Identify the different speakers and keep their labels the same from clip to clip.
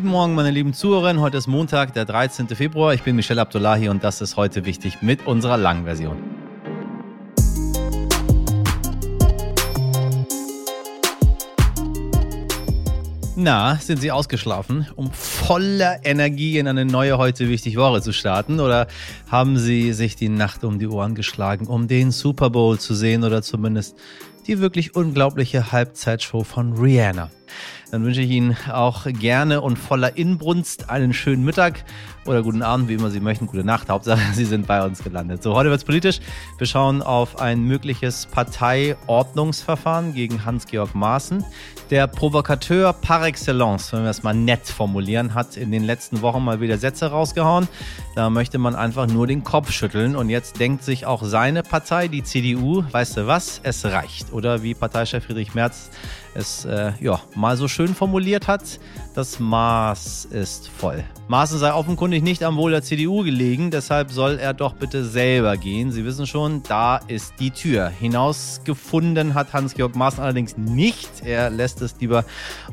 Speaker 1: Guten Morgen, meine lieben Zuhörerinnen. Heute ist Montag, der 13. Februar. Ich bin Michelle Abdullahi und das ist heute wichtig mit unserer langen Version. Na, sind Sie ausgeschlafen, um voller Energie in eine neue heute wichtig Woche zu starten? Oder haben Sie sich die Nacht um die Ohren geschlagen, um den Super Bowl zu sehen oder zumindest die wirklich unglaubliche Halbzeitshow von Rihanna? Dann wünsche ich Ihnen auch gerne und voller Inbrunst einen schönen Mittag oder guten Abend, wie immer Sie möchten. Gute Nacht. Hauptsache, Sie sind bei uns gelandet. So, heute wird es politisch. Wir schauen auf ein mögliches Parteiordnungsverfahren gegen Hans-Georg Maaßen. Der Provokateur par excellence, wenn wir es mal nett formulieren, hat in den letzten Wochen mal wieder Sätze rausgehauen. Da möchte man einfach nur den Kopf schütteln. Und jetzt denkt sich auch seine Partei, die CDU, weißt du was, es reicht. Oder wie Parteichef Friedrich Merz es äh, ja, mal so schön formuliert hat, das Maß ist voll. Maaßen sei offenkundig nicht am Wohl der CDU gelegen, deshalb soll er doch bitte selber gehen. Sie wissen schon, da ist die Tür. Hinausgefunden hat Hans-Georg Maaßen allerdings nicht. Er lässt es lieber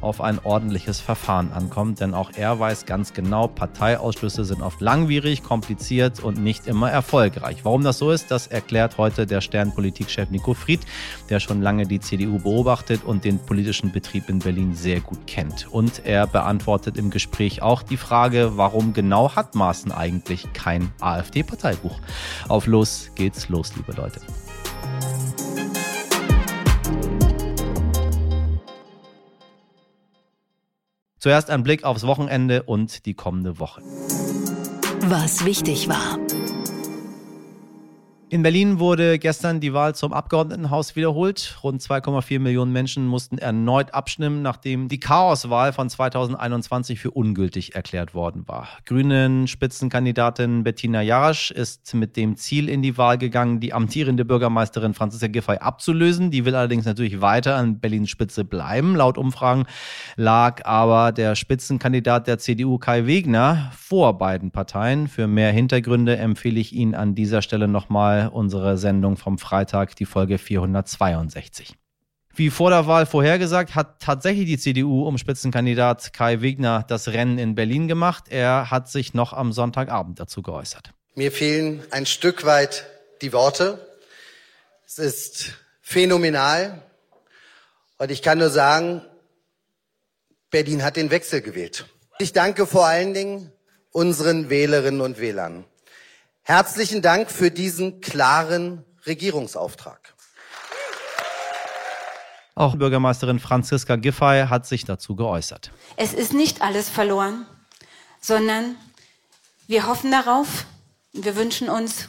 Speaker 1: auf ein ordentliches Verfahren ankommen, denn auch er weiß ganz genau, Parteiausschlüsse sind oft langwierig, kompliziert und nicht immer erfolgreich. Warum das so ist, das erklärt heute der Sternpolitikchef Nico Fried, der schon lange die CDU beobachtet und den politischen Betrieb in Berlin sehr gut kennt. Und er beantwortet im Gespräch auch die Frage, warum genau hat Maaßen eigentlich kein AfD-Parteibuch? Auf los geht's los, liebe Leute. Zuerst ein Blick aufs Wochenende und die kommende Woche.
Speaker 2: Was wichtig war.
Speaker 1: In Berlin wurde gestern die Wahl zum Abgeordnetenhaus wiederholt. Rund 2,4 Millionen Menschen mussten erneut abstimmen, nachdem die Chaoswahl von 2021 für ungültig erklärt worden war. Grünen Spitzenkandidatin Bettina Jarasch ist mit dem Ziel in die Wahl gegangen, die amtierende Bürgermeisterin Franziska Giffey abzulösen. Die will allerdings natürlich weiter an Berlins Spitze bleiben. Laut Umfragen lag aber der Spitzenkandidat der CDU Kai Wegner vor beiden Parteien. Für mehr Hintergründe empfehle ich Ihnen an dieser Stelle nochmal unsere Sendung vom Freitag, die Folge 462. Wie vor der Wahl vorhergesagt, hat tatsächlich die CDU um Spitzenkandidat Kai Wegner das Rennen in Berlin gemacht. Er hat sich noch am Sonntagabend dazu geäußert.
Speaker 3: Mir fehlen ein Stück weit die Worte. Es ist phänomenal. Und ich kann nur sagen, Berlin hat den Wechsel gewählt. Ich danke vor allen Dingen unseren Wählerinnen und Wählern. Herzlichen Dank für diesen klaren Regierungsauftrag.
Speaker 1: Auch Bürgermeisterin Franziska Giffey hat sich dazu geäußert.
Speaker 4: Es ist nicht alles verloren, sondern wir hoffen darauf, wir wünschen uns,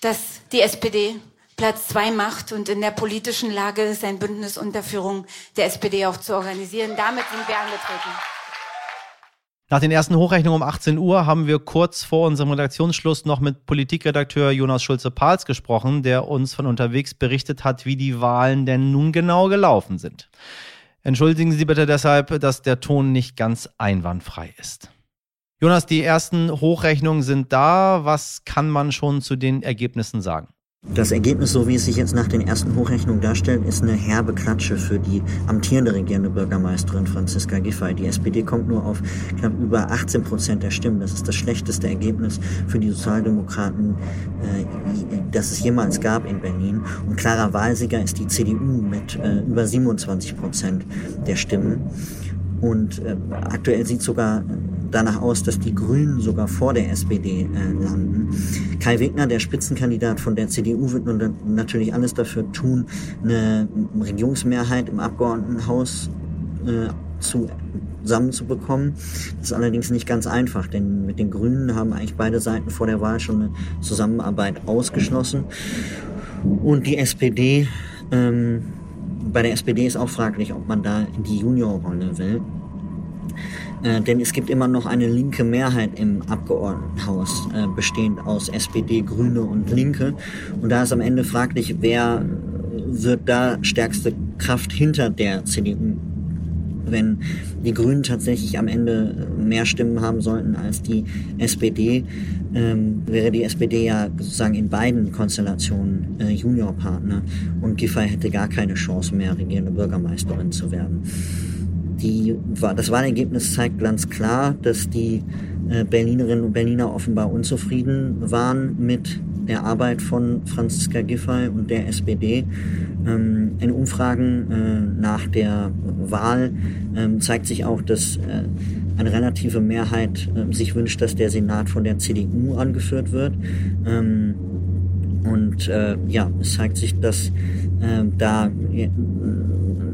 Speaker 4: dass die SPD Platz zwei macht und in der politischen Lage ist, ein Bündnis unter Führung der SPD auch zu organisieren. Damit sind wir angetreten.
Speaker 1: Nach den ersten Hochrechnungen um 18 Uhr haben wir kurz vor unserem Redaktionsschluss noch mit Politikredakteur Jonas Schulze-Pahls gesprochen, der uns von unterwegs berichtet hat, wie die Wahlen denn nun genau gelaufen sind. Entschuldigen Sie bitte deshalb, dass der Ton nicht ganz einwandfrei ist. Jonas, die ersten Hochrechnungen sind da. Was kann man schon zu den Ergebnissen sagen?
Speaker 5: Das Ergebnis, so wie es sich jetzt nach den ersten Hochrechnungen darstellt, ist eine herbe Klatsche für die amtierende regierende Bürgermeisterin Franziska Giffey. Die SPD kommt nur auf knapp über 18 Prozent der Stimmen. Das ist das schlechteste Ergebnis für die Sozialdemokraten, äh, das es jemals gab in Berlin. Und klarer Wahlsieger ist die CDU mit äh, über 27 Prozent der Stimmen. Und äh, aktuell sieht sogar danach aus, dass die Grünen sogar vor der SPD äh, landen. Kai Wegner, der Spitzenkandidat von der CDU, wird nun natürlich alles dafür tun, eine Regierungsmehrheit im Abgeordnetenhaus äh, zu, zusammenzubekommen. Das ist allerdings nicht ganz einfach, denn mit den Grünen haben eigentlich beide Seiten vor der Wahl schon eine Zusammenarbeit ausgeschlossen. Und die SPD ähm, bei der SPD ist auch fraglich, ob man da die Juniorrolle will. Äh, denn es gibt immer noch eine linke Mehrheit im Abgeordnetenhaus, äh, bestehend aus SPD, Grüne und Linke. Und da ist am Ende fraglich, wer wird da stärkste Kraft hinter der CDU wenn die Grünen tatsächlich am Ende mehr Stimmen haben sollten als die SPD, ähm, wäre die SPD ja sozusagen in beiden Konstellationen äh, Juniorpartner und Giffey hätte gar keine Chance mehr, regierende Bürgermeisterin zu werden. Die, das Wahlergebnis zeigt ganz klar, dass die äh, Berlinerinnen und Berliner offenbar unzufrieden waren mit der Arbeit von Franziska Giffey und der SPD. Ähm, in Umfragen äh, nach der Wahl ähm, zeigt sich auch, dass äh, eine relative Mehrheit sich wünscht, dass der Senat von der CDU angeführt wird. Ähm, und ja, es zeigt sich, dass da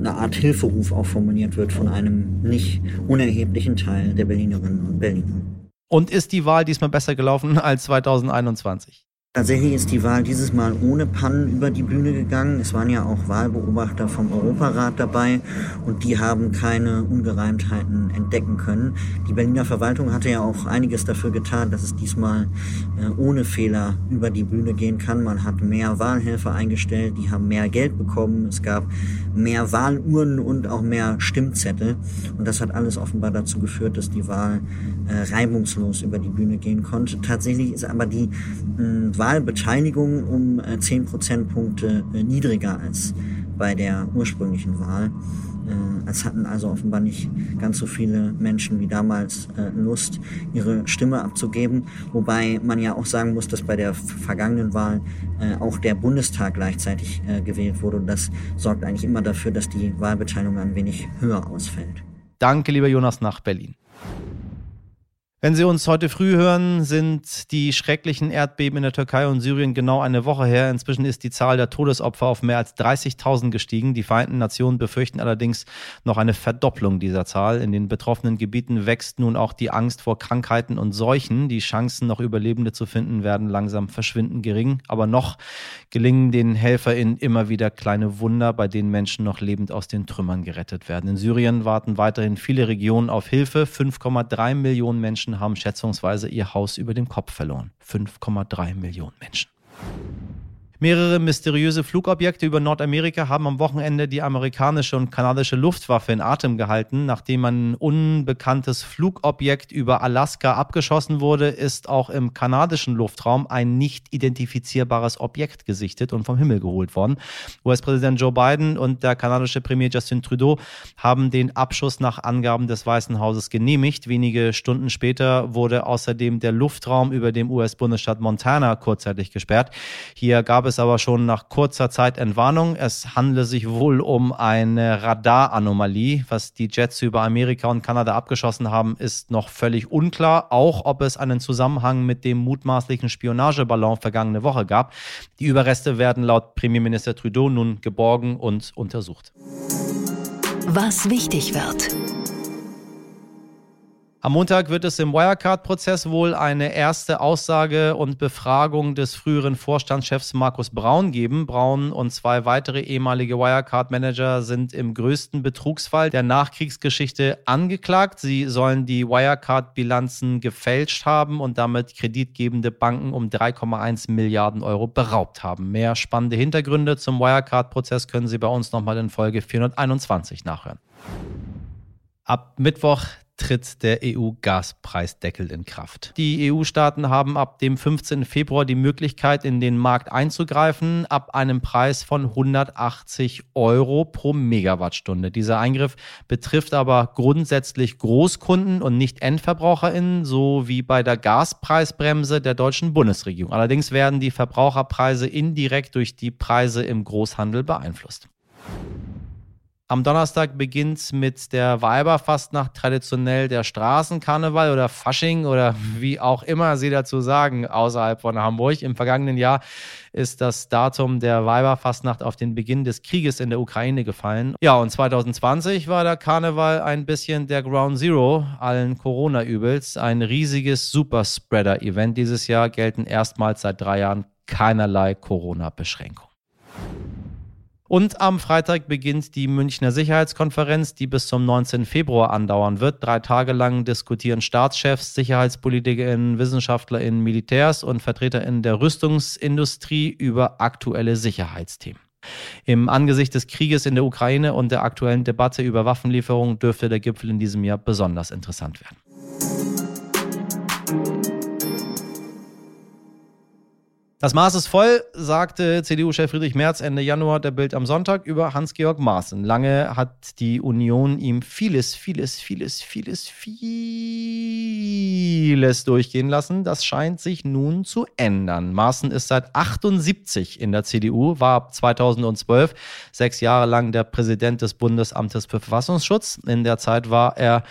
Speaker 5: eine Art Hilferuf auch formuliert wird von einem nicht unerheblichen Teil der Berlinerinnen und Berliner.
Speaker 1: Und ist die Wahl diesmal besser gelaufen als 2021?
Speaker 5: Tatsächlich ist die Wahl dieses Mal ohne Pannen über die Bühne gegangen. Es waren ja auch Wahlbeobachter vom Europarat dabei und die haben keine Ungereimtheiten entdecken können. Die Berliner Verwaltung hatte ja auch einiges dafür getan, dass es diesmal äh, ohne Fehler über die Bühne gehen kann. Man hat mehr Wahlhelfer eingestellt, die haben mehr Geld bekommen. Es gab mehr Wahlurnen und auch mehr Stimmzettel. Und das hat alles offenbar dazu geführt, dass die Wahl äh, reibungslos über die Bühne gehen konnte. Tatsächlich ist aber die äh, Wahlbeteiligung um 10 äh, Prozentpunkte äh, niedriger als bei der ursprünglichen Wahl. Äh, es hatten also offenbar nicht ganz so viele Menschen wie damals Lust, ihre Stimme abzugeben. Wobei man ja auch sagen muss, dass bei der vergangenen Wahl auch der Bundestag gleichzeitig gewählt wurde. Und das sorgt eigentlich immer dafür, dass die Wahlbeteiligung ein wenig höher ausfällt.
Speaker 1: Danke, lieber Jonas, nach Berlin. Wenn Sie uns heute früh hören, sind die schrecklichen Erdbeben in der Türkei und Syrien genau eine Woche her. Inzwischen ist die Zahl der Todesopfer auf mehr als 30.000 gestiegen. Die Vereinten Nationen befürchten allerdings noch eine Verdopplung dieser Zahl. In den betroffenen Gebieten wächst nun auch die Angst vor Krankheiten und Seuchen. Die Chancen, noch Überlebende zu finden, werden langsam verschwinden gering. Aber noch gelingen den HelferInnen immer wieder kleine Wunder, bei denen Menschen noch lebend aus den Trümmern gerettet werden. In Syrien warten weiterhin viele Regionen auf Hilfe. 5,3 Millionen Menschen Menschen haben schätzungsweise ihr Haus über dem Kopf verloren. 5,3 Millionen Menschen. Mehrere mysteriöse Flugobjekte über Nordamerika haben am Wochenende die amerikanische und kanadische Luftwaffe in Atem gehalten. Nachdem ein unbekanntes Flugobjekt über Alaska abgeschossen wurde, ist auch im kanadischen Luftraum ein nicht identifizierbares Objekt gesichtet und vom Himmel geholt worden. US-Präsident Joe Biden und der kanadische Premier Justin Trudeau haben den Abschuss nach Angaben des Weißen Hauses genehmigt. Wenige Stunden später wurde außerdem der Luftraum über dem US-Bundesstaat Montana kurzzeitig gesperrt. Hier gab es aber schon nach kurzer Zeit Entwarnung. Es handele sich wohl um eine Radaranomalie. Was die Jets über Amerika und Kanada abgeschossen haben, ist noch völlig unklar. Auch ob es einen Zusammenhang mit dem mutmaßlichen Spionageballon vergangene Woche gab. Die Überreste werden laut Premierminister Trudeau nun geborgen und untersucht.
Speaker 2: Was wichtig wird.
Speaker 1: Am Montag wird es im Wirecard-Prozess wohl eine erste Aussage und Befragung des früheren Vorstandschefs Markus Braun geben. Braun und zwei weitere ehemalige Wirecard-Manager sind im größten Betrugsfall der Nachkriegsgeschichte angeklagt. Sie sollen die Wirecard-Bilanzen gefälscht haben und damit kreditgebende Banken um 3,1 Milliarden Euro beraubt haben. Mehr spannende Hintergründe zum Wirecard-Prozess können Sie bei uns nochmal in Folge 421 nachhören. Ab Mittwoch tritt der EU-Gaspreisdeckel in Kraft. Die EU-Staaten haben ab dem 15. Februar die Möglichkeit, in den Markt einzugreifen, ab einem Preis von 180 Euro pro Megawattstunde. Dieser Eingriff betrifft aber grundsätzlich Großkunden und nicht EndverbraucherInnen, so wie bei der Gaspreisbremse der deutschen Bundesregierung. Allerdings werden die Verbraucherpreise indirekt durch die Preise im Großhandel beeinflusst. Am Donnerstag beginnt mit der Weiberfastnacht traditionell der Straßenkarneval oder Fasching oder wie auch immer Sie dazu sagen außerhalb von Hamburg. Im vergangenen Jahr ist das Datum der Weiberfastnacht auf den Beginn des Krieges in der Ukraine gefallen. Ja, und 2020 war der Karneval ein bisschen der Ground Zero allen Corona-Übels. Ein riesiges Superspreader-Event. Dieses Jahr gelten erstmals seit drei Jahren keinerlei Corona-Beschränkungen. Und am Freitag beginnt die Münchner Sicherheitskonferenz, die bis zum 19. Februar andauern wird. Drei Tage lang diskutieren Staatschefs, SicherheitspolitikerInnen, WissenschaftlerInnen, Militärs und VertreterInnen der Rüstungsindustrie über aktuelle Sicherheitsthemen. Im Angesicht des Krieges in der Ukraine und der aktuellen Debatte über Waffenlieferungen dürfte der Gipfel in diesem Jahr besonders interessant werden. Das Maß ist voll, sagte CDU-Chef Friedrich Merz Ende Januar der Bild am Sonntag über Hans-Georg Maaßen. Lange hat die Union ihm vieles, vieles, vieles, vieles, vieles durchgehen lassen. Das scheint sich nun zu ändern. Maaßen ist seit 78 in der CDU, war ab 2012 sechs Jahre lang der Präsident des Bundesamtes für Verfassungsschutz. In der Zeit war er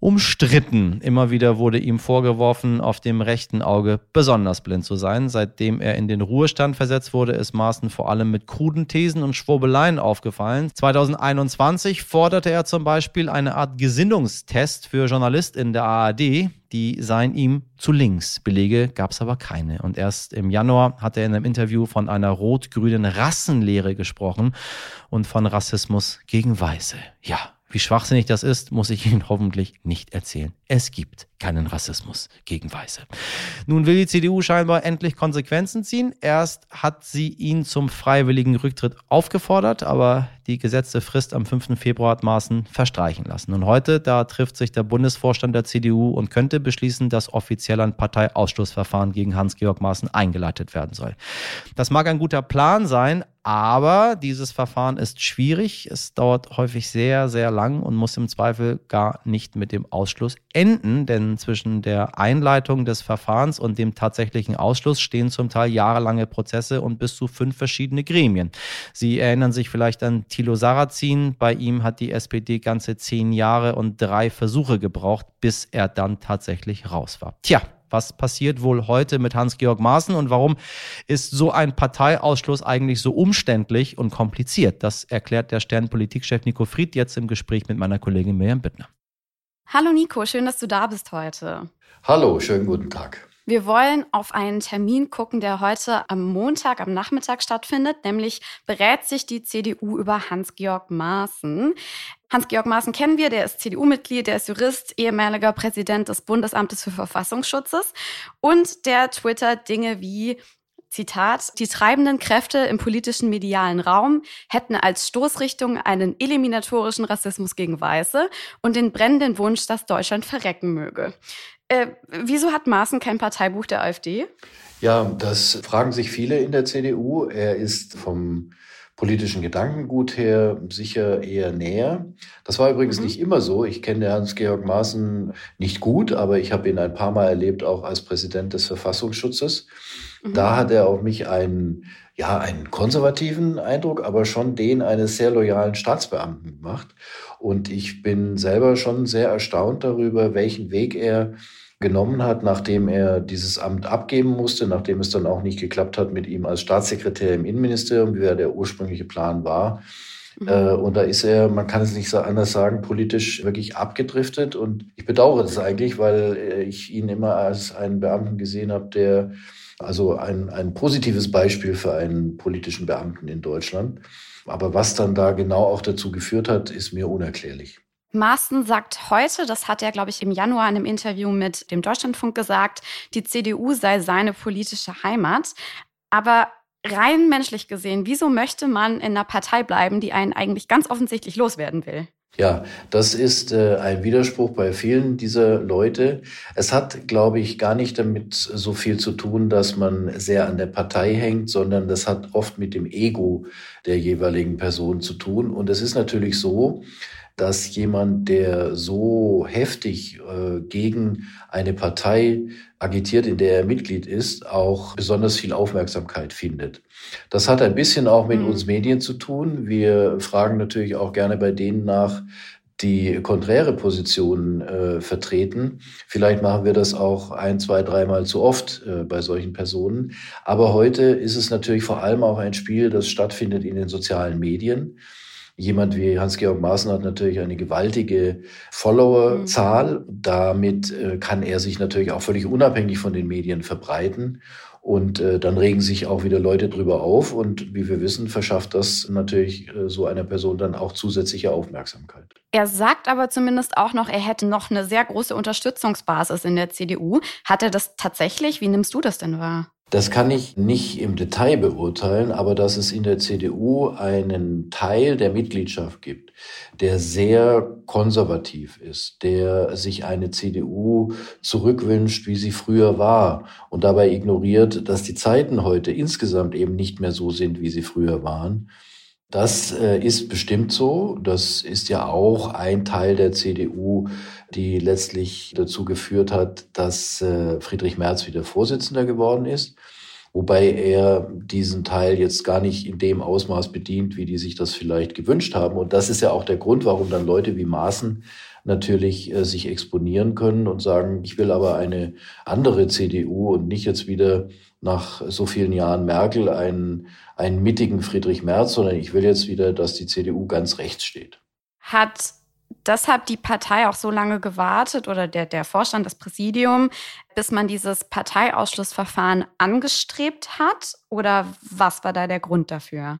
Speaker 1: umstritten. Immer wieder wurde ihm vorgeworfen, auf dem rechten Auge besonders blind zu sein. Seitdem er in den Ruhestand versetzt wurde, ist Maaßen vor allem mit kruden Thesen und Schwurbeleien aufgefallen. 2021 forderte er zum Beispiel eine Art Gesinnungstest für Journalisten in der ARD. Die seien ihm zu links. Belege gab es aber keine. Und erst im Januar hat er in einem Interview von einer rot-grünen Rassenlehre gesprochen und von Rassismus gegen Weiße. Ja, wie schwachsinnig das ist, muss ich Ihnen hoffentlich nicht erzählen. Es gibt keinen Rassismus gegen Weiße. Nun will die CDU scheinbar endlich Konsequenzen ziehen. Erst hat sie ihn zum freiwilligen Rücktritt aufgefordert, aber die gesetzte Frist am 5. Februar hat Maaßen verstreichen lassen. Und heute, da trifft sich der Bundesvorstand der CDU und könnte beschließen, dass offiziell ein Parteiausschlussverfahren gegen Hans-Georg Maaßen eingeleitet werden soll. Das mag ein guter Plan sein, aber dieses Verfahren ist schwierig. Es dauert häufig sehr, sehr lang und muss im Zweifel gar nicht mit dem Ausschluss enden, denn zwischen der Einleitung des Verfahrens und dem tatsächlichen Ausschluss stehen zum Teil jahrelange Prozesse und bis zu fünf verschiedene Gremien. Sie erinnern sich vielleicht an Thilo Sarrazin. Bei ihm hat die SPD ganze zehn Jahre und drei Versuche gebraucht, bis er dann tatsächlich raus war. Tja, was passiert wohl heute mit Hans-Georg Maaßen und warum ist so ein Parteiausschluss eigentlich so umständlich und kompliziert? Das erklärt der Sternpolitikchef Nico Fried jetzt im Gespräch mit meiner Kollegin Miriam Bittner.
Speaker 6: Hallo Nico, schön, dass du da bist heute.
Speaker 7: Hallo, schönen guten Tag.
Speaker 6: Wir wollen auf einen Termin gucken, der heute am Montag, am Nachmittag stattfindet, nämlich berät sich die CDU über Hans-Georg Maaßen. Hans-Georg Maaßen kennen wir, der ist CDU-Mitglied, der ist Jurist, ehemaliger Präsident des Bundesamtes für Verfassungsschutzes und der twittert Dinge wie Zitat, die treibenden Kräfte im politischen medialen Raum hätten als Stoßrichtung einen eliminatorischen Rassismus gegen Weiße und den brennenden Wunsch, dass Deutschland verrecken möge. Äh, wieso hat Maaßen kein Parteibuch der AfD?
Speaker 7: Ja, das fragen sich viele in der CDU. Er ist vom politischen Gedankengut her sicher eher näher. Das war übrigens mhm. nicht immer so. Ich kenne Hans-Georg Maaßen nicht gut, aber ich habe ihn ein paar Mal erlebt, auch als Präsident des Verfassungsschutzes. Mhm. Da hat er auf mich einen, ja, einen konservativen Eindruck, aber schon den eines sehr loyalen Staatsbeamten gemacht. Und ich bin selber schon sehr erstaunt darüber, welchen Weg er genommen hat, nachdem er dieses Amt abgeben musste, nachdem es dann auch nicht geklappt hat mit ihm als Staatssekretär im Innenministerium, wie ja der ursprüngliche Plan war. Mhm. Äh, und da ist er, man kann es nicht so anders sagen, politisch wirklich abgedriftet. Und ich bedauere das eigentlich, weil äh, ich ihn immer als einen Beamten gesehen habe, der also ein, ein positives Beispiel für einen politischen Beamten in Deutschland. Aber was dann da genau auch dazu geführt hat, ist mir unerklärlich.
Speaker 6: Maaßen sagt heute, das hat er, glaube ich, im Januar in einem Interview mit dem Deutschlandfunk gesagt, die CDU sei seine politische Heimat. Aber rein menschlich gesehen, wieso möchte man in einer Partei bleiben, die einen eigentlich ganz offensichtlich loswerden will?
Speaker 7: Ja, das ist äh, ein Widerspruch bei vielen dieser Leute. Es hat, glaube ich, gar nicht damit so viel zu tun, dass man sehr an der Partei hängt, sondern das hat oft mit dem Ego der jeweiligen Person zu tun. Und es ist natürlich so, dass jemand, der so heftig äh, gegen eine Partei agitiert, in der er Mitglied ist, auch besonders viel Aufmerksamkeit findet. Das hat ein bisschen auch mit mhm. uns Medien zu tun. Wir fragen natürlich auch gerne bei denen nach, die konträre Positionen äh, vertreten. Vielleicht machen wir das auch ein, zwei, dreimal zu oft äh, bei solchen Personen. Aber heute ist es natürlich vor allem auch ein Spiel, das stattfindet in den sozialen Medien. Jemand wie Hans-Georg Maaßen hat natürlich eine gewaltige Followerzahl. Mhm. Damit äh, kann er sich natürlich auch völlig unabhängig von den Medien verbreiten. Und äh, dann regen sich auch wieder Leute drüber auf. Und wie wir wissen, verschafft das natürlich äh, so einer Person dann auch zusätzliche Aufmerksamkeit.
Speaker 6: Er sagt aber zumindest auch noch, er hätte noch eine sehr große Unterstützungsbasis in der CDU. Hat er das tatsächlich? Wie nimmst du das denn wahr?
Speaker 7: Das kann ich nicht im Detail beurteilen, aber dass es in der CDU einen Teil der Mitgliedschaft gibt, der sehr konservativ ist, der sich eine CDU zurückwünscht, wie sie früher war und dabei ignoriert, dass die Zeiten heute insgesamt eben nicht mehr so sind, wie sie früher waren. Das äh, ist bestimmt so. Das ist ja auch ein Teil der CDU, die letztlich dazu geführt hat, dass äh, Friedrich Merz wieder Vorsitzender geworden ist. Wobei er diesen Teil jetzt gar nicht in dem Ausmaß bedient, wie die sich das vielleicht gewünscht haben. Und das ist ja auch der Grund, warum dann Leute wie Maaßen natürlich äh, sich exponieren können und sagen, ich will aber eine andere CDU und nicht jetzt wieder nach so vielen Jahren Merkel einen, einen mittigen Friedrich Merz, sondern ich will jetzt wieder, dass die CDU ganz rechts steht.
Speaker 6: Hat deshalb die Partei auch so lange gewartet oder der, der Vorstand, das Präsidium, bis man dieses Parteiausschlussverfahren angestrebt hat? Oder was war da der Grund dafür?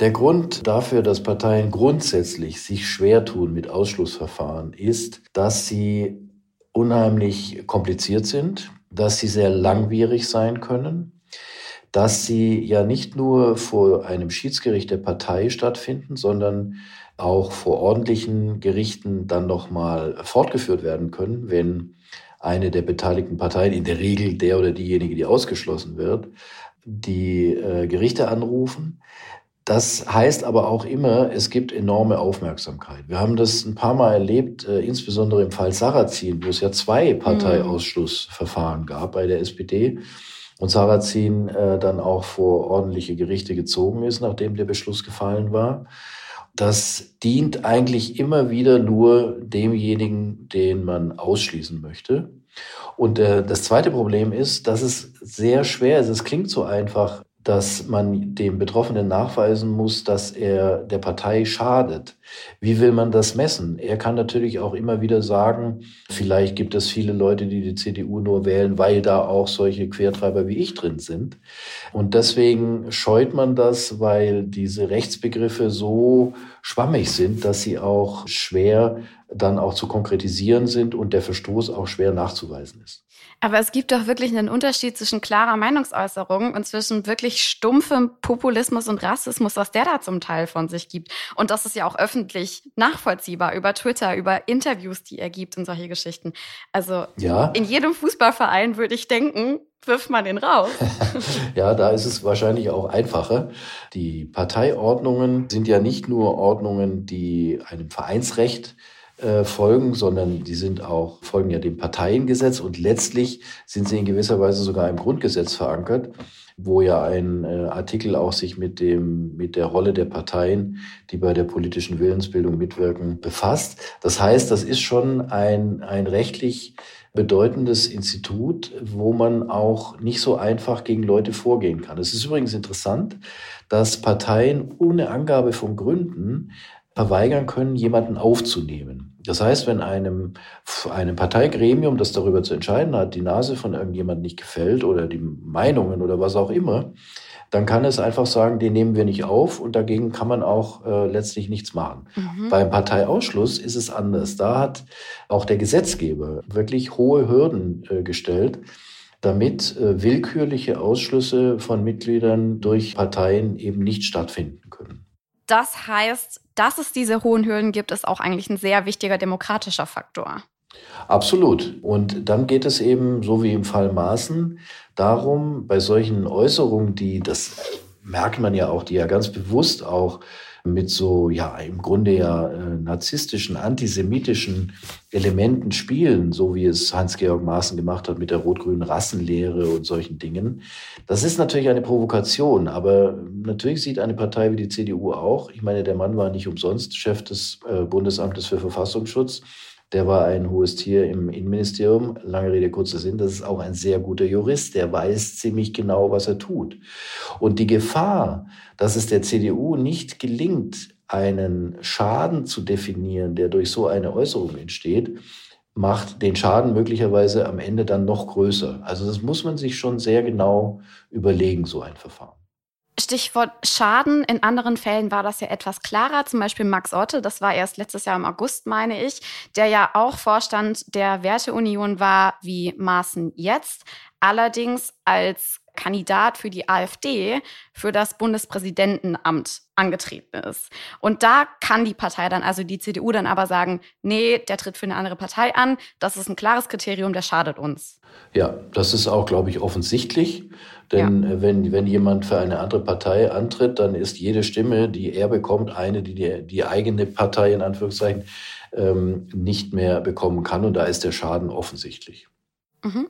Speaker 7: Der Grund dafür, dass Parteien grundsätzlich sich schwer tun mit Ausschlussverfahren, ist, dass sie unheimlich kompliziert sind, dass sie sehr langwierig sein können, dass sie ja nicht nur vor einem Schiedsgericht der Partei stattfinden, sondern auch vor ordentlichen Gerichten dann nochmal fortgeführt werden können, wenn eine der beteiligten Parteien, in der Regel der oder diejenige, die ausgeschlossen wird, die äh, Gerichte anrufen. Das heißt aber auch immer, es gibt enorme Aufmerksamkeit. Wir haben das ein paar Mal erlebt, äh, insbesondere im Fall Sarrazin, wo es ja zwei Parteiausschlussverfahren gab bei der SPD und Sarrazin äh, dann auch vor ordentliche Gerichte gezogen ist, nachdem der Beschluss gefallen war das dient eigentlich immer wieder nur demjenigen, den man ausschließen möchte. Und äh, das zweite Problem ist, dass es sehr schwer ist. Es klingt so einfach, dass man dem Betroffenen nachweisen muss, dass er der Partei schadet. Wie will man das messen? Er kann natürlich auch immer wieder sagen, vielleicht gibt es viele Leute, die die CDU nur wählen, weil da auch solche Quertreiber wie ich drin sind. Und deswegen scheut man das, weil diese Rechtsbegriffe so schwammig sind, dass sie auch schwer dann auch zu konkretisieren sind und der Verstoß auch schwer nachzuweisen ist.
Speaker 6: Aber es gibt doch wirklich einen Unterschied zwischen klarer Meinungsäußerung und zwischen wirklich stumpfem Populismus und Rassismus, was der da zum Teil von sich gibt. Und das ist ja auch öffentlich nachvollziehbar über Twitter, über Interviews, die er gibt und solche Geschichten. Also ja. in jedem Fußballverein würde ich denken, wirft man den raus.
Speaker 7: ja, da ist es wahrscheinlich auch einfacher. Die Parteiordnungen sind ja nicht nur Ordnungen, die einem Vereinsrecht äh, folgen, sondern die sind auch, folgen ja dem Parteiengesetz und letztlich sind sie in gewisser Weise sogar im Grundgesetz verankert, wo ja ein äh, Artikel auch sich mit dem, mit der Rolle der Parteien, die bei der politischen Willensbildung mitwirken, befasst. Das heißt, das ist schon ein, ein rechtlich bedeutendes Institut, wo man auch nicht so einfach gegen Leute vorgehen kann. Es ist übrigens interessant, dass Parteien ohne Angabe von Gründen verweigern können, jemanden aufzunehmen. Das heißt, wenn einem, einem Parteigremium, das darüber zu entscheiden hat, die Nase von irgendjemandem nicht gefällt oder die Meinungen oder was auch immer, dann kann es einfach sagen, den nehmen wir nicht auf und dagegen kann man auch äh, letztlich nichts machen. Mhm. Beim Parteiausschluss ist es anders. Da hat auch der Gesetzgeber wirklich hohe Hürden äh, gestellt, damit äh, willkürliche Ausschlüsse von Mitgliedern durch Parteien eben nicht stattfinden können.
Speaker 6: Das heißt, dass es diese hohen Hürden gibt, ist auch eigentlich ein sehr wichtiger demokratischer Faktor.
Speaker 7: Absolut. Und dann geht es eben, so wie im Fall Maaßen, darum, bei solchen Äußerungen, die, das merkt man ja auch, die ja ganz bewusst auch mit so, ja, im Grunde ja äh, narzisstischen, antisemitischen Elementen spielen, so wie es Hans-Georg Maaßen gemacht hat mit der rot-grünen Rassenlehre und solchen Dingen. Das ist natürlich eine Provokation, aber natürlich sieht eine Partei wie die CDU auch, ich meine, der Mann war nicht umsonst Chef des äh, Bundesamtes für Verfassungsschutz, der war ein hohes Tier im Innenministerium. Lange Rede, kurzer Sinn. Das ist auch ein sehr guter Jurist. Der weiß ziemlich genau, was er tut. Und die Gefahr, dass es der CDU nicht gelingt, einen Schaden zu definieren, der durch so eine Äußerung entsteht, macht den Schaden möglicherweise am Ende dann noch größer. Also das muss man sich schon sehr genau überlegen, so ein Verfahren.
Speaker 6: Stichwort Schaden. In anderen Fällen war das ja etwas klarer. Zum Beispiel Max Otte, das war erst letztes Jahr im August, meine ich, der ja auch Vorstand der Werteunion war wie Maaßen jetzt. Allerdings als Kandidat für die AfD für das Bundespräsidentenamt angetreten ist. Und da kann die Partei dann, also die CDU dann aber sagen, nee, der tritt für eine andere Partei an. Das ist ein klares Kriterium, der schadet uns.
Speaker 7: Ja, das ist auch, glaube ich, offensichtlich. Denn ja. Wenn, wenn jemand für eine andere Partei antritt, dann ist jede Stimme, die er bekommt, eine, die die, die eigene Partei in Anführungszeichen ähm, nicht mehr bekommen kann. Und da ist der Schaden offensichtlich.
Speaker 6: Mhm.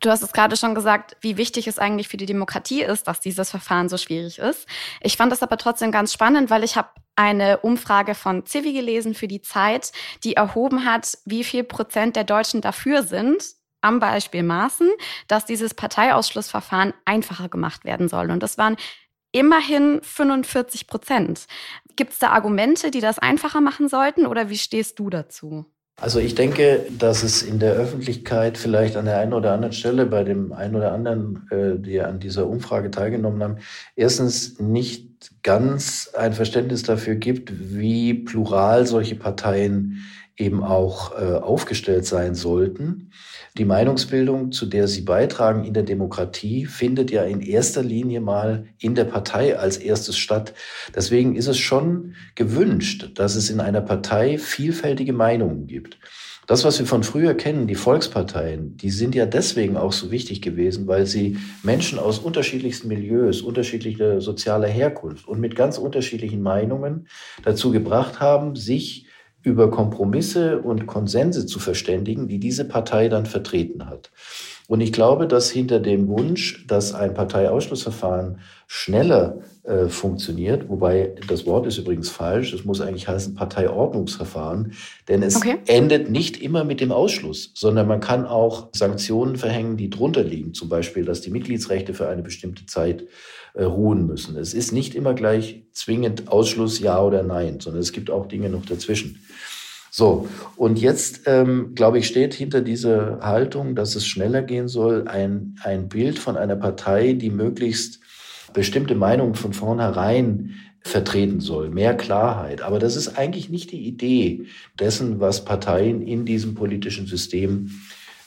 Speaker 6: Du hast es gerade schon gesagt, wie wichtig es eigentlich für die Demokratie ist, dass dieses Verfahren so schwierig ist. Ich fand das aber trotzdem ganz spannend, weil ich habe eine Umfrage von Civi gelesen für die Zeit, die erhoben hat, wie viel Prozent der Deutschen dafür sind, am Beispiel Maßen, dass dieses Parteiausschlussverfahren einfacher gemacht werden soll. Und das waren immerhin 45 Prozent. Gibt es da Argumente, die das einfacher machen sollten oder wie stehst du dazu?
Speaker 7: Also ich denke, dass es in der Öffentlichkeit vielleicht an der einen oder anderen Stelle bei dem einen oder anderen, äh, die an dieser Umfrage teilgenommen haben, erstens nicht ganz ein Verständnis dafür gibt, wie plural solche Parteien eben auch äh, aufgestellt sein sollten. Die Meinungsbildung, zu der sie beitragen in der Demokratie, findet ja in erster Linie mal in der Partei als erstes statt. Deswegen ist es schon gewünscht, dass es in einer Partei vielfältige Meinungen gibt. Das, was wir von früher kennen, die Volksparteien, die sind ja deswegen auch so wichtig gewesen, weil sie Menschen aus unterschiedlichsten Milieus, unterschiedlicher sozialer Herkunft und mit ganz unterschiedlichen Meinungen dazu gebracht haben, sich über Kompromisse und Konsense zu verständigen, die diese Partei dann vertreten hat. Und ich glaube, dass hinter dem Wunsch, dass ein Parteiausschlussverfahren schneller äh, funktioniert, wobei das Wort ist übrigens falsch, es muss eigentlich heißen Parteiordnungsverfahren, denn es okay. endet nicht immer mit dem Ausschluss, sondern man kann auch Sanktionen verhängen, die drunter liegen, zum Beispiel, dass die Mitgliedsrechte für eine bestimmte Zeit ruhen müssen. Es ist nicht immer gleich zwingend Ausschluss ja oder nein, sondern es gibt auch Dinge noch dazwischen. So, und jetzt, ähm, glaube ich, steht hinter dieser Haltung, dass es schneller gehen soll, ein, ein Bild von einer Partei, die möglichst bestimmte Meinungen von vornherein vertreten soll, mehr Klarheit. Aber das ist eigentlich nicht die Idee dessen, was Parteien in diesem politischen System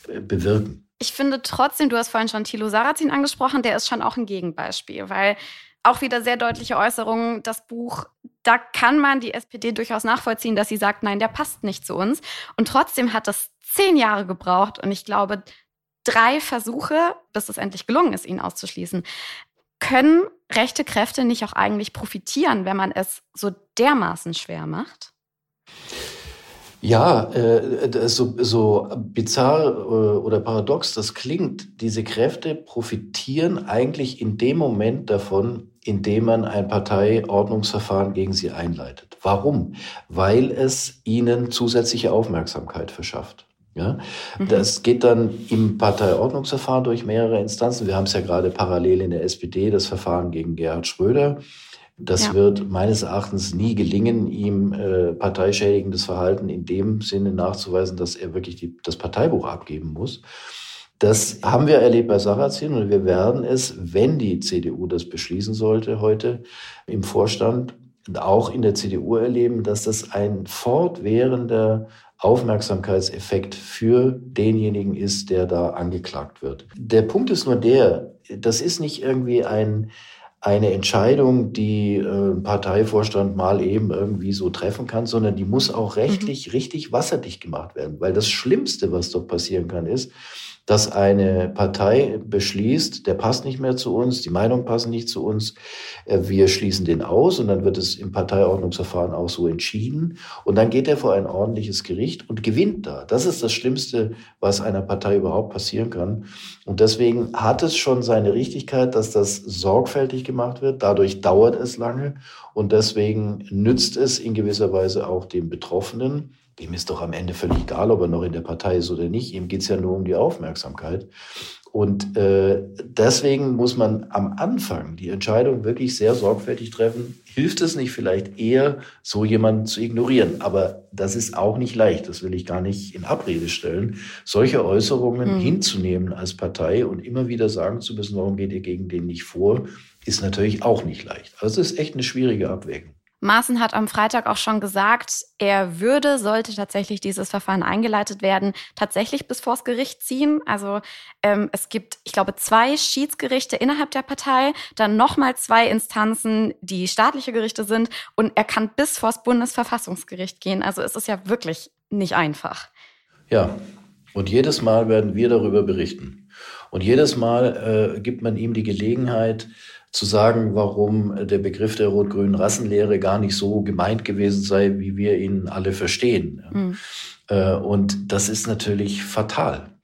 Speaker 7: äh, bewirken.
Speaker 6: Ich finde trotzdem, du hast vorhin schon Thilo Sarrazin angesprochen, der ist schon auch ein Gegenbeispiel, weil auch wieder sehr deutliche Äußerungen. Das Buch, da kann man die SPD durchaus nachvollziehen, dass sie sagt, nein, der passt nicht zu uns. Und trotzdem hat das zehn Jahre gebraucht und ich glaube, drei Versuche, bis es endlich gelungen ist, ihn auszuschließen. Können rechte Kräfte nicht auch eigentlich profitieren, wenn man es so dermaßen schwer macht?
Speaker 7: Ja, äh, so, so bizarr äh, oder paradox das klingt, diese Kräfte profitieren eigentlich in dem Moment davon, indem man ein Parteiordnungsverfahren gegen sie einleitet. Warum? Weil es ihnen zusätzliche Aufmerksamkeit verschafft. Ja, mhm. das geht dann im Parteiordnungsverfahren durch mehrere Instanzen. Wir haben es ja gerade parallel in der SPD, das Verfahren gegen Gerhard Schröder. Das ja. wird meines Erachtens nie gelingen, ihm äh, parteischädigendes Verhalten in dem Sinne nachzuweisen, dass er wirklich die, das Parteibuch abgeben muss. Das haben wir erlebt bei Sarrazin und wir werden es, wenn die CDU das beschließen sollte heute im Vorstand, auch in der CDU erleben, dass das ein fortwährender Aufmerksamkeitseffekt für denjenigen ist, der da angeklagt wird. Der Punkt ist nur der, das ist nicht irgendwie ein, eine Entscheidung, die äh, ein Parteivorstand mal eben irgendwie so treffen kann, sondern die muss auch rechtlich mhm. richtig wasserdicht gemacht werden. Weil das Schlimmste, was dort passieren kann, ist, dass eine Partei beschließt, der passt nicht mehr zu uns, die Meinungen passen nicht zu uns, äh, wir schließen den aus und dann wird es im Parteiordnungsverfahren auch so entschieden und dann geht er vor ein ordentliches Gericht und gewinnt da. Das ist das Schlimmste, was einer Partei überhaupt passieren kann. Und deswegen hat es schon seine Richtigkeit, dass das sorgfältig gemacht wird. Dadurch dauert es lange und deswegen nützt es in gewisser Weise auch dem Betroffenen dem ist doch am Ende völlig egal, ob er noch in der Partei ist oder nicht. Ihm geht's ja nur um die Aufmerksamkeit. Und äh, deswegen muss man am Anfang die Entscheidung wirklich sehr sorgfältig treffen. Hilft es nicht vielleicht eher, so jemanden zu ignorieren? Aber das ist auch nicht leicht. Das will ich gar nicht in Abrede stellen. Solche Äußerungen mhm. hinzunehmen als Partei und immer wieder sagen zu müssen, warum geht ihr gegen den nicht vor, ist natürlich auch nicht leicht. Also es ist echt eine schwierige Abwägung.
Speaker 6: Maaßen hat am Freitag auch schon gesagt, er würde, sollte tatsächlich dieses Verfahren eingeleitet werden, tatsächlich bis vors Gericht ziehen. Also ähm, es gibt, ich glaube, zwei Schiedsgerichte innerhalb der Partei, dann nochmal zwei Instanzen, die staatliche Gerichte sind und er kann bis vors Bundesverfassungsgericht gehen. Also es ist ja wirklich nicht einfach.
Speaker 7: Ja, und jedes Mal werden wir darüber berichten. Und jedes Mal äh, gibt man ihm die Gelegenheit, zu sagen, warum der Begriff der rot-grünen Rassenlehre gar nicht so gemeint gewesen sei, wie wir ihn alle verstehen. Mhm. Und das ist natürlich fatal.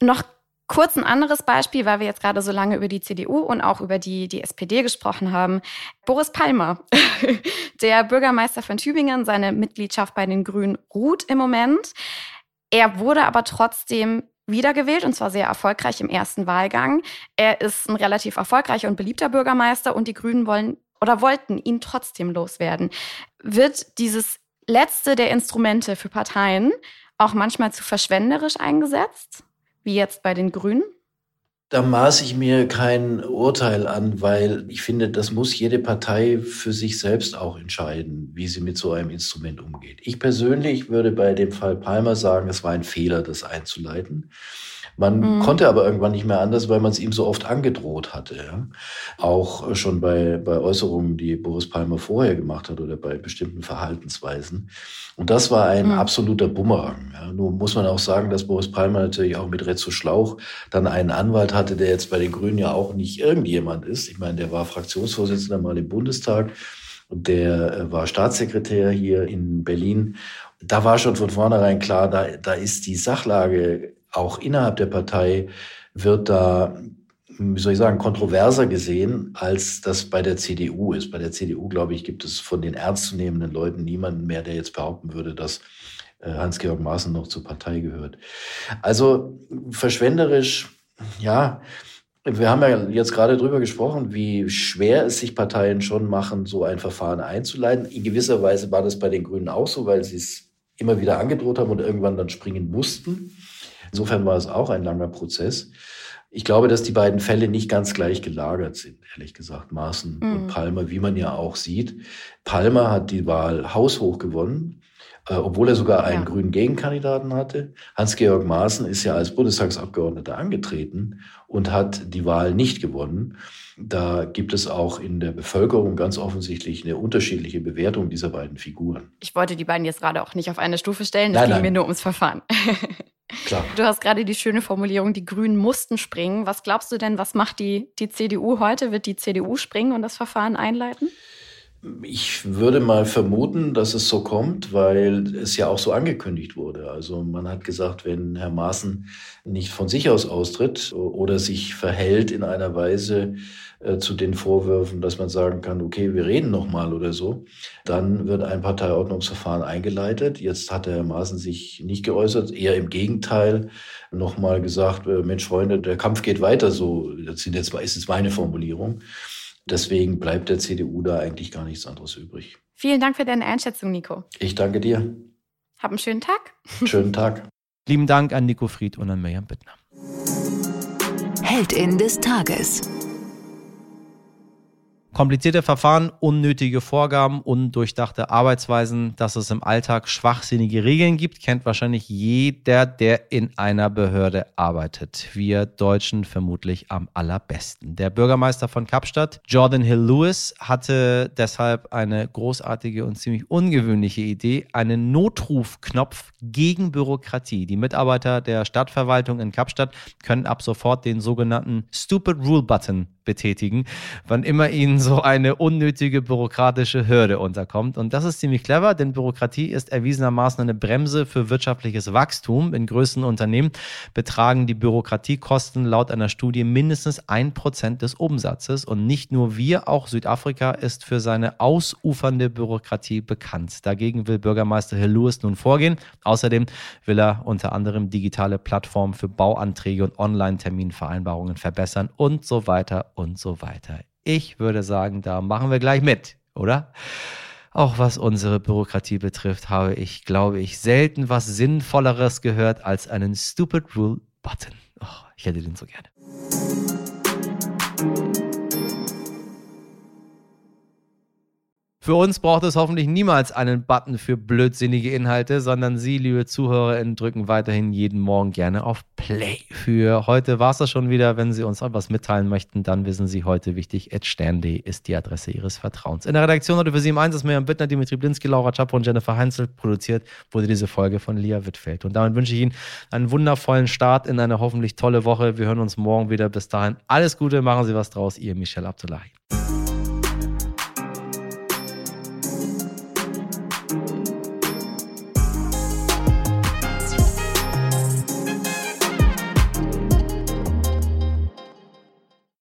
Speaker 6: Noch kurz ein anderes Beispiel, weil wir jetzt gerade so lange über die CDU und auch über die, die SPD gesprochen haben. Boris Palmer, der Bürgermeister von Tübingen, seine Mitgliedschaft bei den Grünen ruht im Moment. Er wurde aber trotzdem wiedergewählt und zwar sehr erfolgreich im ersten Wahlgang. Er ist ein relativ erfolgreicher und beliebter Bürgermeister und die Grünen wollen oder wollten ihn trotzdem loswerden. Wird dieses letzte der Instrumente für Parteien auch manchmal zu verschwenderisch eingesetzt, wie jetzt bei den Grünen?
Speaker 7: Da maße ich mir kein Urteil an, weil ich finde, das muss jede Partei für sich selbst auch entscheiden, wie sie mit so einem Instrument umgeht. Ich persönlich würde bei dem Fall Palmer sagen, es war ein Fehler, das einzuleiten. Man mhm. konnte aber irgendwann nicht mehr anders, weil man es ihm so oft angedroht hatte. Ja? Auch schon bei, bei Äußerungen, die Boris Palmer vorher gemacht hat oder bei bestimmten Verhaltensweisen. Und das war ein mhm. absoluter Bumerang. Ja? Nun muss man auch sagen, dass Boris Palmer natürlich auch mit Retzo Schlauch dann einen Anwalt hatte, der jetzt bei den Grünen ja auch nicht irgendjemand ist. Ich meine, der war Fraktionsvorsitzender mal im Bundestag. Und der äh, war Staatssekretär hier in Berlin. Da war schon von vornherein klar, da, da ist die Sachlage auch innerhalb der Partei wird da, wie soll ich sagen, kontroverser gesehen, als das bei der CDU ist. Bei der CDU, glaube ich, gibt es von den ernstzunehmenden Leuten niemanden mehr, der jetzt behaupten würde, dass äh, Hans-Georg Maaßen noch zur Partei gehört. Also verschwenderisch, ja, wir haben ja jetzt gerade drüber gesprochen, wie schwer es sich Parteien schon machen, so ein Verfahren einzuleiten. In gewisser Weise war das bei den Grünen auch so, weil sie es immer wieder angedroht haben und irgendwann dann springen mussten. Insofern war es auch ein langer Prozess. Ich glaube, dass die beiden Fälle nicht ganz gleich gelagert sind, ehrlich gesagt, Maaßen mhm. und Palmer, wie man ja auch sieht. Palmer hat die Wahl haushoch gewonnen, äh, obwohl er sogar einen ja. grünen Gegenkandidaten hatte. Hans-Georg Maaßen ist ja als Bundestagsabgeordneter angetreten und hat die Wahl nicht gewonnen. Da gibt es auch in der Bevölkerung ganz offensichtlich eine unterschiedliche Bewertung dieser beiden Figuren.
Speaker 6: Ich wollte die beiden jetzt gerade auch nicht auf eine Stufe stellen, es ging mir nur ums Verfahren. Klar. Du hast gerade die schöne Formulierung, die Grünen mussten springen. Was glaubst du denn, was macht die, die CDU heute? Wird die CDU springen und das Verfahren einleiten?
Speaker 7: Ich würde mal vermuten, dass es so kommt, weil es ja auch so angekündigt wurde. Also man hat gesagt, wenn Herr Maaßen nicht von sich aus austritt oder sich verhält in einer Weise äh, zu den Vorwürfen, dass man sagen kann, okay, wir reden noch mal oder so, dann wird ein Parteiordnungsverfahren eingeleitet. Jetzt hat Herr Maaßen sich nicht geäußert, eher im Gegenteil noch mal gesagt, äh, Mensch, Freunde, der Kampf geht weiter. So, das sind jetzt, ist jetzt meine Formulierung. Deswegen bleibt der CDU da eigentlich gar nichts anderes übrig.
Speaker 6: Vielen Dank für deine Einschätzung, Nico.
Speaker 7: Ich danke dir.
Speaker 6: Hab einen schönen Tag.
Speaker 7: Schönen Tag.
Speaker 1: Lieben Dank an Nico Fried und an Mirjam Bittner.
Speaker 2: Heldin des Tages.
Speaker 1: Komplizierte Verfahren, unnötige Vorgaben, undurchdachte Arbeitsweisen, dass es im Alltag schwachsinnige Regeln gibt, kennt wahrscheinlich jeder, der in einer Behörde arbeitet. Wir Deutschen vermutlich am allerbesten. Der Bürgermeister von Kapstadt, Jordan Hill Lewis, hatte deshalb eine großartige und ziemlich ungewöhnliche Idee, einen Notrufknopf gegen Bürokratie. Die Mitarbeiter der Stadtverwaltung in Kapstadt können ab sofort den sogenannten Stupid Rule Button betätigen, wann immer ihnen so eine unnötige bürokratische Hürde unterkommt. Und das ist ziemlich clever, denn Bürokratie ist erwiesenermaßen eine Bremse für wirtschaftliches Wachstum. In größten Unternehmen betragen die Bürokratiekosten laut einer Studie mindestens ein Prozent des Umsatzes. Und nicht nur wir, auch Südafrika ist für seine ausufernde Bürokratie bekannt. Dagegen will Bürgermeister Hill Lewis nun vorgehen. Außerdem will er unter anderem digitale Plattformen für Bauanträge und Online-Terminvereinbarungen verbessern und so weiter und so weiter. Ich würde sagen, da machen wir gleich mit, oder? Auch was unsere Bürokratie betrifft, habe ich, glaube ich, selten was Sinnvolleres gehört als einen Stupid Rule Button. Oh, ich hätte den so gerne. Für uns braucht es hoffentlich niemals einen Button für blödsinnige Inhalte, sondern Sie, liebe ZuhörerInnen, drücken weiterhin jeden Morgen gerne auf Play. Für heute war es das schon wieder. Wenn Sie uns etwas mitteilen möchten, dann wissen Sie heute wichtig, stern.de ist die Adresse Ihres Vertrauens. In der Redaktion heute für Sie im Einsatz Miriam Bittner, Dimitri Blinski, Laura Chapo und Jennifer Heinzel. Produziert wurde diese Folge von Lia Wittfeld. Und damit wünsche ich Ihnen einen wundervollen Start in eine hoffentlich tolle Woche. Wir hören uns morgen wieder. Bis dahin alles Gute, machen Sie was draus. Ihr Michel Abdullahi.